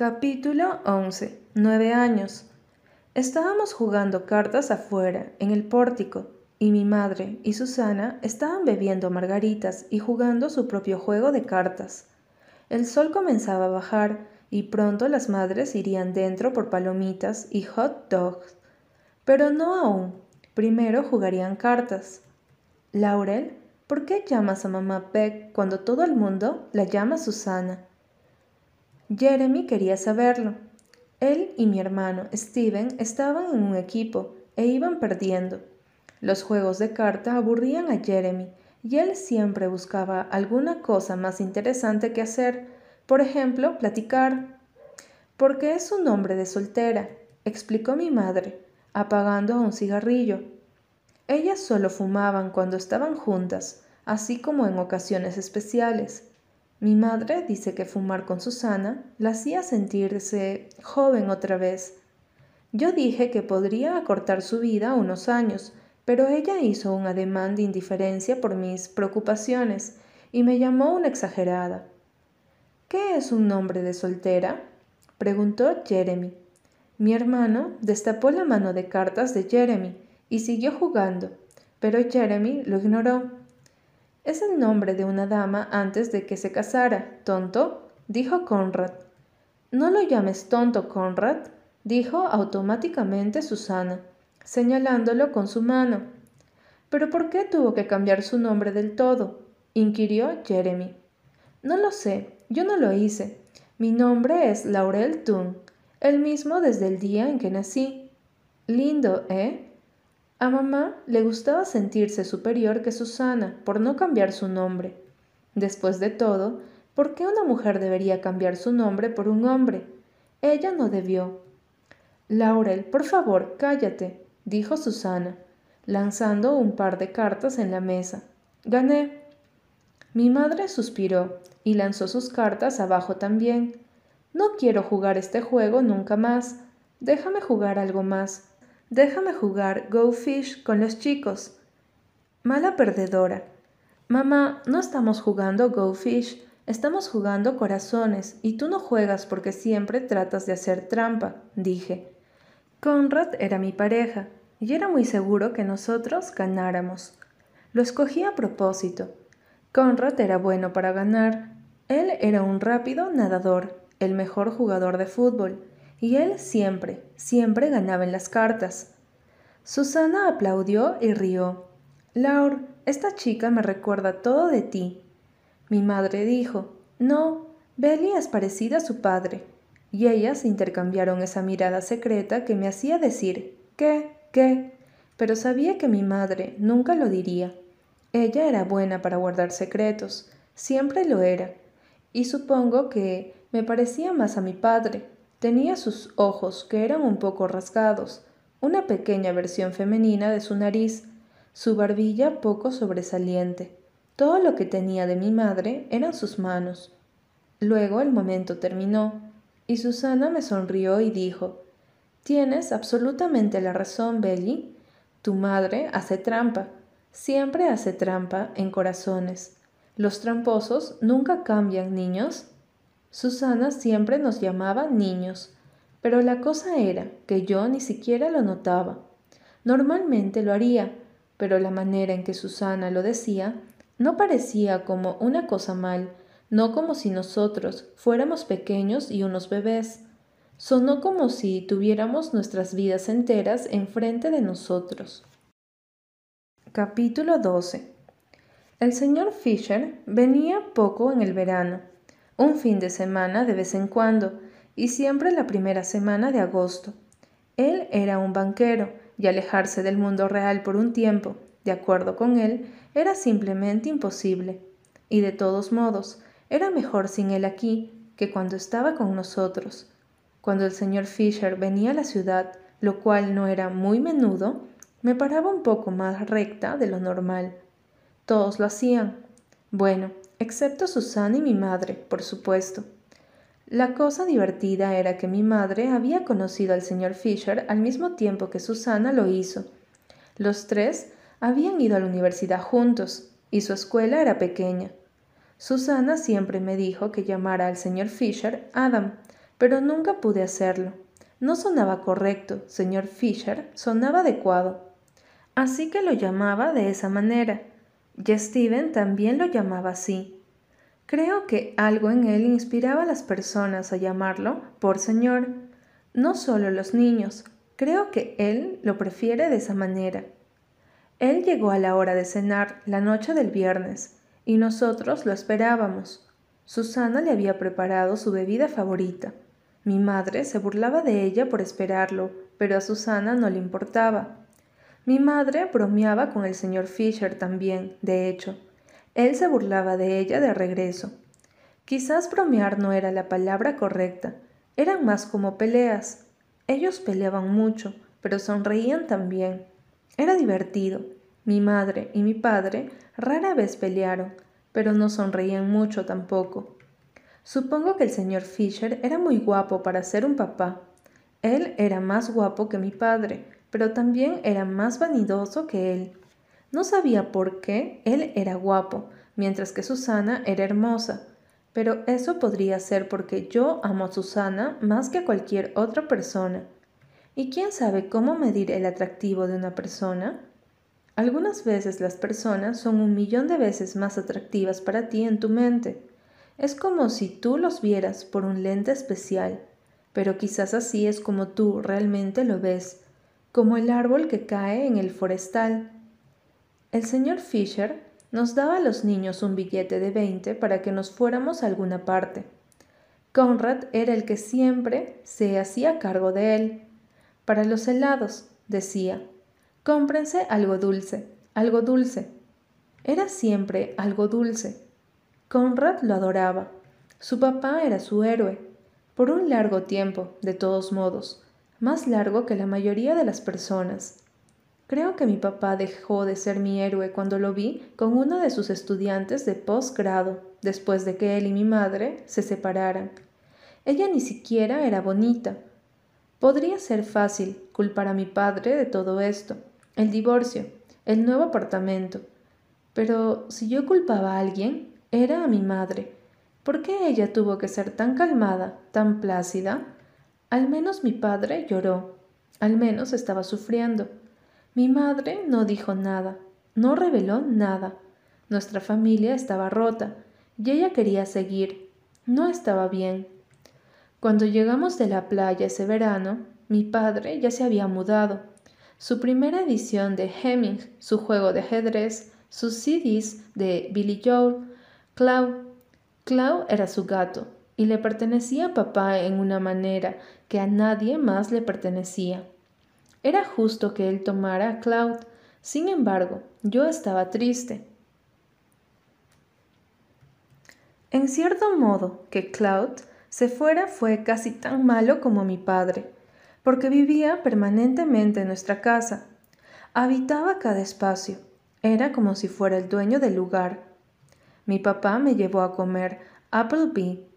Capítulo 11. Nueve años. Estábamos jugando cartas afuera, en el pórtico, y mi madre y Susana estaban bebiendo margaritas y jugando su propio juego de cartas. El sol comenzaba a bajar y pronto las madres irían dentro por palomitas y hot dogs. Pero no aún. Primero jugarían cartas. Laurel, ¿por qué llamas a mamá Beck cuando todo el mundo la llama Susana? Jeremy quería saberlo. Él y mi hermano Steven estaban en un equipo e iban perdiendo. Los juegos de carta aburrían a Jeremy y él siempre buscaba alguna cosa más interesante que hacer, por ejemplo, platicar. Porque es un nombre de soltera, explicó mi madre, apagando un cigarrillo. Ellas solo fumaban cuando estaban juntas, así como en ocasiones especiales. Mi madre dice que fumar con Susana la hacía sentirse joven otra vez. Yo dije que podría acortar su vida unos años, pero ella hizo un ademán de indiferencia por mis preocupaciones y me llamó una exagerada. ¿Qué es un nombre de soltera? preguntó Jeremy. Mi hermano destapó la mano de cartas de Jeremy y siguió jugando, pero Jeremy lo ignoró. Es el nombre de una dama antes de que se casara, tonto, dijo Conrad. No lo llames tonto, Conrad, dijo automáticamente Susana, señalándolo con su mano. ¿Pero por qué tuvo que cambiar su nombre del todo? inquirió Jeremy. No lo sé, yo no lo hice. Mi nombre es Laurel Tun, el mismo desde el día en que nací. Lindo, ¿eh? A mamá le gustaba sentirse superior que Susana por no cambiar su nombre. Después de todo, ¿por qué una mujer debería cambiar su nombre por un hombre? Ella no debió. Laurel, por favor, cállate, dijo Susana, lanzando un par de cartas en la mesa. Gané. Mi madre suspiró y lanzó sus cartas abajo también. No quiero jugar este juego nunca más. Déjame jugar algo más. Déjame jugar Go Fish con los chicos. Mala perdedora. Mamá, no estamos jugando Go Fish, estamos jugando corazones y tú no juegas porque siempre tratas de hacer trampa, dije. Conrad era mi pareja y era muy seguro que nosotros ganáramos. Lo escogí a propósito. Conrad era bueno para ganar. Él era un rápido nadador, el mejor jugador de fútbol y él siempre, siempre ganaba en las cartas. Susana aplaudió y rió. Laur, esta chica me recuerda todo de ti. Mi madre dijo, no, Belly es parecida a su padre. Y ellas intercambiaron esa mirada secreta que me hacía decir, ¿qué? ¿qué? Pero sabía que mi madre nunca lo diría. Ella era buena para guardar secretos, siempre lo era. Y supongo que me parecía más a mi padre, Tenía sus ojos, que eran un poco rasgados, una pequeña versión femenina de su nariz, su barbilla poco sobresaliente. Todo lo que tenía de mi madre eran sus manos. Luego el momento terminó, y Susana me sonrió y dijo Tienes absolutamente la razón, Belly. Tu madre hace trampa, siempre hace trampa en corazones. Los tramposos nunca cambian, niños. Susana siempre nos llamaba niños, pero la cosa era que yo ni siquiera lo notaba. Normalmente lo haría, pero la manera en que Susana lo decía no parecía como una cosa mal, no como si nosotros fuéramos pequeños y unos bebés. Sonó como si tuviéramos nuestras vidas enteras enfrente de nosotros. Capítulo 12 El señor Fisher venía poco en el verano un fin de semana de vez en cuando, y siempre la primera semana de agosto. Él era un banquero, y alejarse del mundo real por un tiempo, de acuerdo con él, era simplemente imposible. Y de todos modos, era mejor sin él aquí que cuando estaba con nosotros. Cuando el señor Fisher venía a la ciudad, lo cual no era muy menudo, me paraba un poco más recta de lo normal. Todos lo hacían. Bueno, excepto Susana y mi madre, por supuesto. La cosa divertida era que mi madre había conocido al señor Fisher al mismo tiempo que Susana lo hizo. Los tres habían ido a la universidad juntos, y su escuela era pequeña. Susana siempre me dijo que llamara al señor Fisher Adam, pero nunca pude hacerlo. No sonaba correcto, señor Fisher, sonaba adecuado. Así que lo llamaba de esa manera. Y Steven también lo llamaba así. Creo que algo en él inspiraba a las personas a llamarlo por señor. No solo los niños, creo que él lo prefiere de esa manera. Él llegó a la hora de cenar la noche del viernes y nosotros lo esperábamos. Susana le había preparado su bebida favorita. Mi madre se burlaba de ella por esperarlo, pero a Susana no le importaba. Mi madre bromeaba con el señor Fisher también, de hecho. Él se burlaba de ella de regreso. Quizás bromear no era la palabra correcta, eran más como peleas. Ellos peleaban mucho, pero sonreían también. Era divertido. Mi madre y mi padre rara vez pelearon, pero no sonreían mucho tampoco. Supongo que el señor Fisher era muy guapo para ser un papá. Él era más guapo que mi padre, pero también era más vanidoso que él. No sabía por qué él era guapo, mientras que Susana era hermosa, pero eso podría ser porque yo amo a Susana más que a cualquier otra persona. ¿Y quién sabe cómo medir el atractivo de una persona? Algunas veces las personas son un millón de veces más atractivas para ti en tu mente. Es como si tú los vieras por un lente especial, pero quizás así es como tú realmente lo ves, como el árbol que cae en el forestal. El señor Fisher nos daba a los niños un billete de veinte para que nos fuéramos a alguna parte. Conrad era el que siempre se hacía cargo de él. Para los helados, decía, cómprense algo dulce, algo dulce. Era siempre algo dulce. Conrad lo adoraba. Su papá era su héroe. Por un largo tiempo, de todos modos, más largo que la mayoría de las personas. Creo que mi papá dejó de ser mi héroe cuando lo vi con uno de sus estudiantes de posgrado, después de que él y mi madre se separaran. Ella ni siquiera era bonita. Podría ser fácil culpar a mi padre de todo esto, el divorcio, el nuevo apartamento. Pero si yo culpaba a alguien, era a mi madre. ¿Por qué ella tuvo que ser tan calmada, tan plácida? Al menos mi padre lloró, al menos estaba sufriendo. Mi madre no dijo nada, no reveló nada. Nuestra familia estaba rota y ella quería seguir. No estaba bien. Cuando llegamos de la playa ese verano, mi padre ya se había mudado. Su primera edición de Hemming, su juego de ajedrez, sus CDs de Billy Joel, Clau. Clau era su gato y le pertenecía a papá en una manera que a nadie más le pertenecía. Era justo que él tomara a Cloud, sin embargo, yo estaba triste. En cierto modo, que Cloud se fuera fue casi tan malo como mi padre, porque vivía permanentemente en nuestra casa. Habitaba cada espacio. Era como si fuera el dueño del lugar. Mi papá me llevó a comer Applebee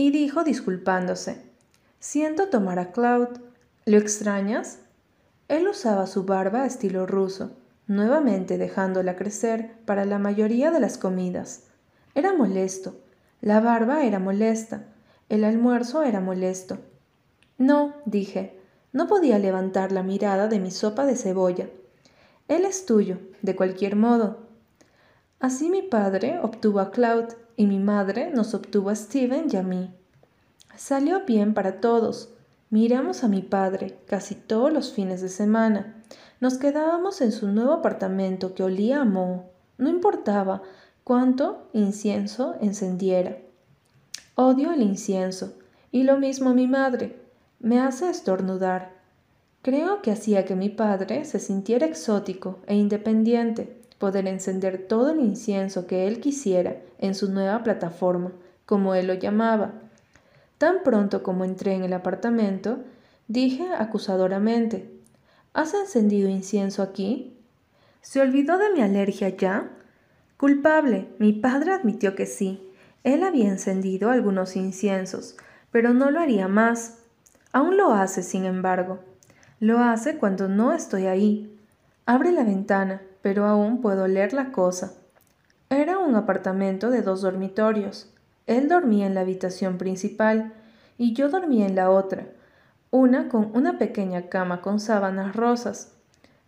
y dijo disculpándose, Siento tomar a Cloud. ¿Lo extrañas? Él usaba su barba estilo ruso, nuevamente dejándola crecer para la mayoría de las comidas. Era molesto. La barba era molesta. El almuerzo era molesto. No, dije, no podía levantar la mirada de mi sopa de cebolla. Él es tuyo, de cualquier modo. Así mi padre obtuvo a Cloud y mi madre nos obtuvo a Steven y a mí. Salió bien para todos. Miramos a mi padre casi todos los fines de semana. Nos quedábamos en su nuevo apartamento que olía a moho. No importaba cuánto incienso encendiera. Odio el incienso. Y lo mismo mi madre. Me hace estornudar. Creo que hacía que mi padre se sintiera exótico e independiente, poder encender todo el incienso que él quisiera en su nueva plataforma, como él lo llamaba, Tan pronto como entré en el apartamento, dije acusadoramente, ¿Has encendido incienso aquí? ¿Se olvidó de mi alergia ya? Culpable. Mi padre admitió que sí. Él había encendido algunos inciensos, pero no lo haría más. Aún lo hace, sin embargo. Lo hace cuando no estoy ahí. Abre la ventana, pero aún puedo leer la cosa. Era un apartamento de dos dormitorios. Él dormía en la habitación principal y yo dormía en la otra, una con una pequeña cama con sábanas rosas.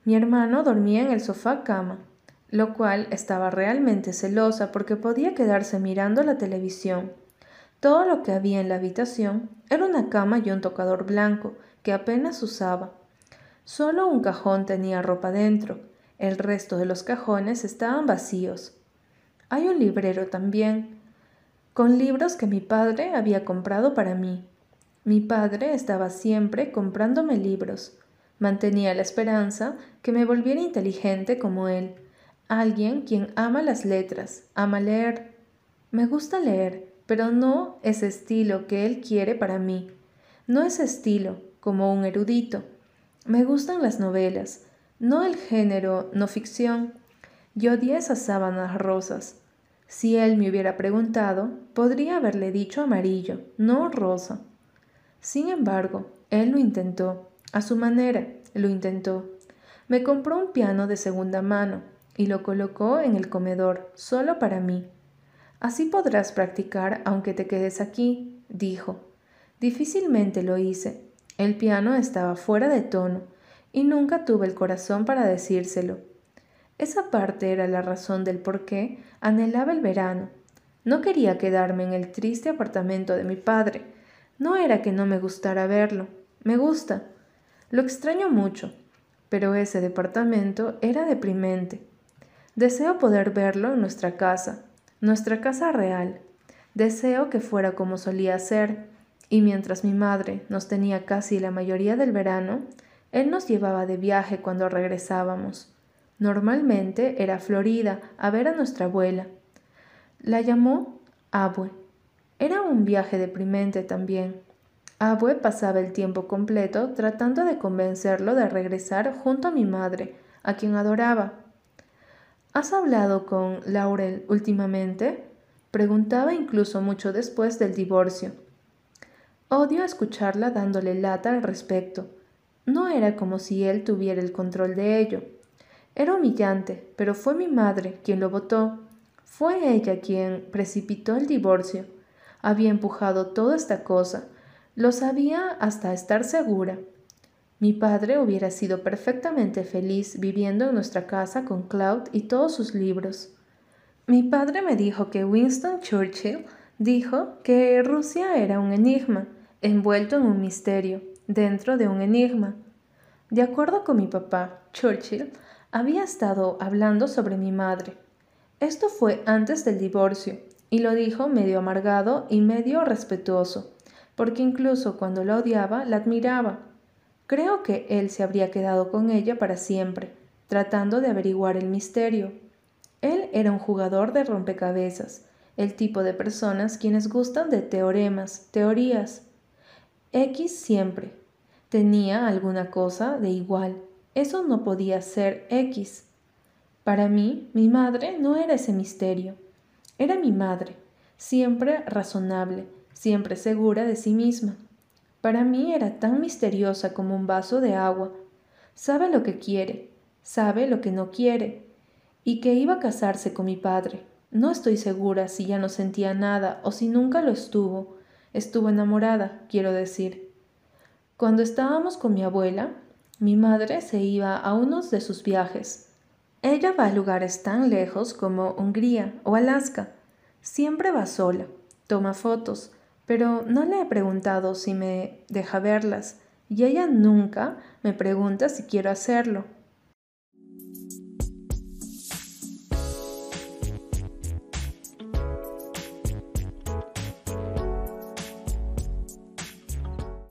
Mi hermano dormía en el sofá cama, lo cual estaba realmente celosa porque podía quedarse mirando la televisión. Todo lo que había en la habitación era una cama y un tocador blanco que apenas usaba. Solo un cajón tenía ropa dentro, el resto de los cajones estaban vacíos. Hay un librero también, con libros que mi padre había comprado para mí. Mi padre estaba siempre comprándome libros. Mantenía la esperanza que me volviera inteligente como él, alguien quien ama las letras, ama leer. Me gusta leer, pero no ese estilo que él quiere para mí. No ese estilo, como un erudito. Me gustan las novelas, no el género no ficción. Yo odié esas sábanas rosas. Si él me hubiera preguntado, podría haberle dicho amarillo, no rosa. Sin embargo, él lo intentó, a su manera, lo intentó. Me compró un piano de segunda mano y lo colocó en el comedor, solo para mí. Así podrás practicar aunque te quedes aquí, dijo. Difícilmente lo hice. El piano estaba fuera de tono y nunca tuve el corazón para decírselo. Esa parte era la razón del por qué anhelaba el verano. No quería quedarme en el triste apartamento de mi padre, no era que no me gustara verlo, me gusta. Lo extraño mucho, pero ese departamento era deprimente. Deseo poder verlo en nuestra casa, nuestra casa real. Deseo que fuera como solía ser, y mientras mi madre nos tenía casi la mayoría del verano, él nos llevaba de viaje cuando regresábamos. Normalmente era Florida a ver a nuestra abuela. La llamó Abue era un viaje deprimente también. Abue pasaba el tiempo completo tratando de convencerlo de regresar junto a mi madre, a quien adoraba. ¿Has hablado con Laurel últimamente? Preguntaba incluso mucho después del divorcio. Odio escucharla dándole lata al respecto. No era como si él tuviera el control de ello. Era humillante, pero fue mi madre quien lo votó. Fue ella quien precipitó el divorcio había empujado toda esta cosa. Lo sabía hasta estar segura. Mi padre hubiera sido perfectamente feliz viviendo en nuestra casa con Cloud y todos sus libros. Mi padre me dijo que Winston Churchill dijo que Rusia era un enigma, envuelto en un misterio, dentro de un enigma. De acuerdo con mi papá, Churchill había estado hablando sobre mi madre. Esto fue antes del divorcio, y lo dijo medio amargado y medio respetuoso, porque incluso cuando la odiaba, la admiraba. Creo que él se habría quedado con ella para siempre, tratando de averiguar el misterio. Él era un jugador de rompecabezas, el tipo de personas quienes gustan de teoremas, teorías. X siempre. Tenía alguna cosa de igual. Eso no podía ser X. Para mí, mi madre no era ese misterio. Era mi madre, siempre razonable, siempre segura de sí misma. Para mí era tan misteriosa como un vaso de agua. Sabe lo que quiere, sabe lo que no quiere, y que iba a casarse con mi padre. No estoy segura si ya no sentía nada o si nunca lo estuvo. Estuvo enamorada, quiero decir. Cuando estábamos con mi abuela, mi madre se iba a unos de sus viajes. Ella va a lugares tan lejos como Hungría o Alaska. Siempre va sola, toma fotos, pero no le he preguntado si me deja verlas y ella nunca me pregunta si quiero hacerlo.